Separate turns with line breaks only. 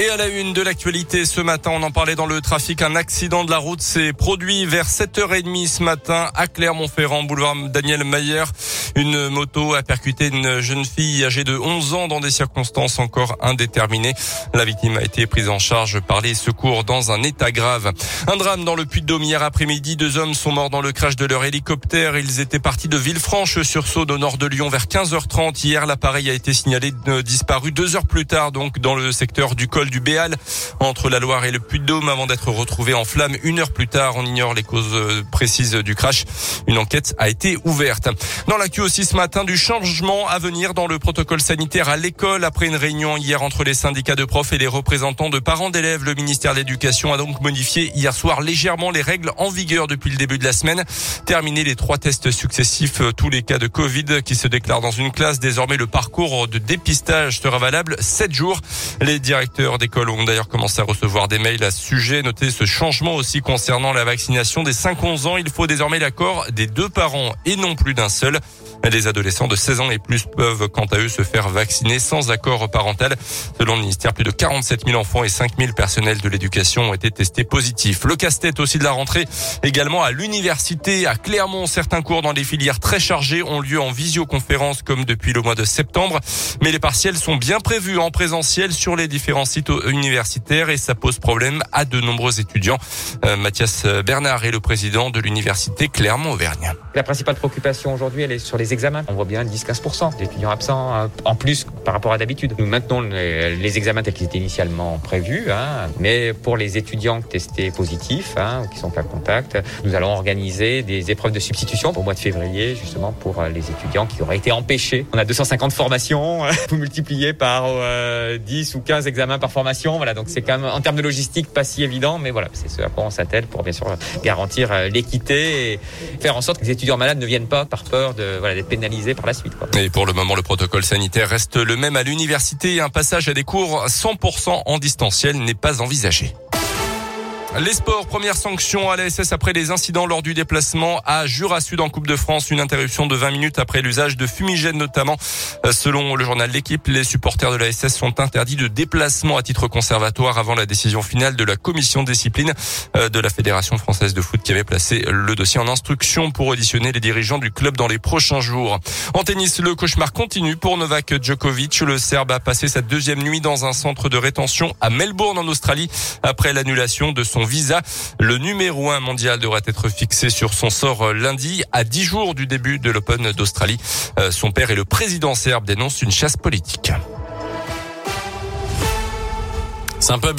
Et à la une de l'actualité ce matin, on en parlait dans le trafic, un accident de la route s'est produit vers 7h30 ce matin à Clermont-Ferrand, boulevard Daniel Mayer. Une moto a percuté une jeune fille âgée de 11 ans dans des circonstances encore indéterminées. La victime a été prise en charge par les secours dans un état grave. Un drame dans le Puy-de-Dôme hier après-midi. Deux hommes sont morts dans le crash de leur hélicoptère. Ils étaient partis de Villefranche-sur-Saône au nord de Lyon vers 15h30. Hier, l'appareil a été signalé disparu deux heures plus tard, donc dans le secteur du col du Béal, entre la Loire et le Puy-de-Dôme, avant d'être retrouvé en flammes une heure plus tard. On ignore les causes euh, précises du crash. Une enquête a été ouverte. Dans l'actu aussi ce matin, du changement à venir dans le protocole sanitaire à l'école. Après une réunion hier entre les syndicats de profs et les représentants de parents d'élèves, le ministère de l'Éducation a donc modifié hier soir légèrement les règles en vigueur depuis le début de la semaine. Terminé les trois tests successifs, euh, tous les cas de Covid qui se déclarent dans une classe. Désormais, le parcours de dépistage sera valable 7 jours. Les directeurs d'école ont d'ailleurs commencé à recevoir des mails à ce sujet. Notez ce changement aussi concernant la vaccination des 5-11 ans. Il faut désormais l'accord des deux parents et non plus d'un seul. Les adolescents de 16 ans et plus peuvent quant à eux se faire vacciner sans accord parental. Selon le ministère, plus de 47 000 enfants et 5 000 personnels de l'éducation ont été testés positifs. Le casse-tête aussi de la rentrée également à l'université à Clermont. Certains cours dans les filières très chargées ont lieu en visioconférence comme depuis le mois de septembre. Mais les partiels sont bien prévus en présentiel sur les différents sites universitaires et ça pose problème à de nombreux étudiants. Euh, Mathias Bernard est le président de l'université Clermont-Auvergne.
La principale préoccupation aujourd'hui, elle est sur les examens. On voit bien 10-15% d'étudiants absents hein, en plus par rapport à d'habitude. Nous maintenons les, examens tels qu'ils étaient initialement prévus, hein, mais pour les étudiants testés positifs, hein, qui sont cas contact, nous allons organiser des épreuves de substitution pour le mois de février, justement pour euh, les étudiants qui auraient été empêchés. On a 250 formations, vous multipliez par 10 euh, ou 15 examens par formation. Voilà, donc c'est quand même en termes de logistique pas si évident, mais voilà, c'est ce à quoi on s'attelle pour bien sûr garantir euh, l'équité et faire en sorte que les étudiants malades ne viennent pas par peur de voilà d'être pénalisés par la suite. Quoi.
Et pour le moment, le protocole sanitaire reste même à l'université. Un passage à des cours 100% en distanciel n'est pas envisagé. Les sports, première sanction à la SS après les incidents lors du déplacement à Jura Sud en Coupe de France. Une interruption de 20 minutes après l'usage de fumigène notamment. Euh, selon le journal L'équipe, les supporters de la SS sont interdits de déplacement à titre conservatoire avant la décision finale de la commission discipline euh, de la Fédération française de foot qui avait placé le dossier en instruction pour auditionner les dirigeants du club dans les prochains jours. En tennis, le cauchemar continue pour Novak Djokovic. Le Serbe a passé sa deuxième nuit dans un centre de rétention à Melbourne en Australie après l'annulation de son visa. Le numéro un mondial devrait être fixé sur son sort lundi, à 10 jours du début de l'Open d'Australie. Euh, son père et le président serbe dénoncent une chasse politique. C'est un peu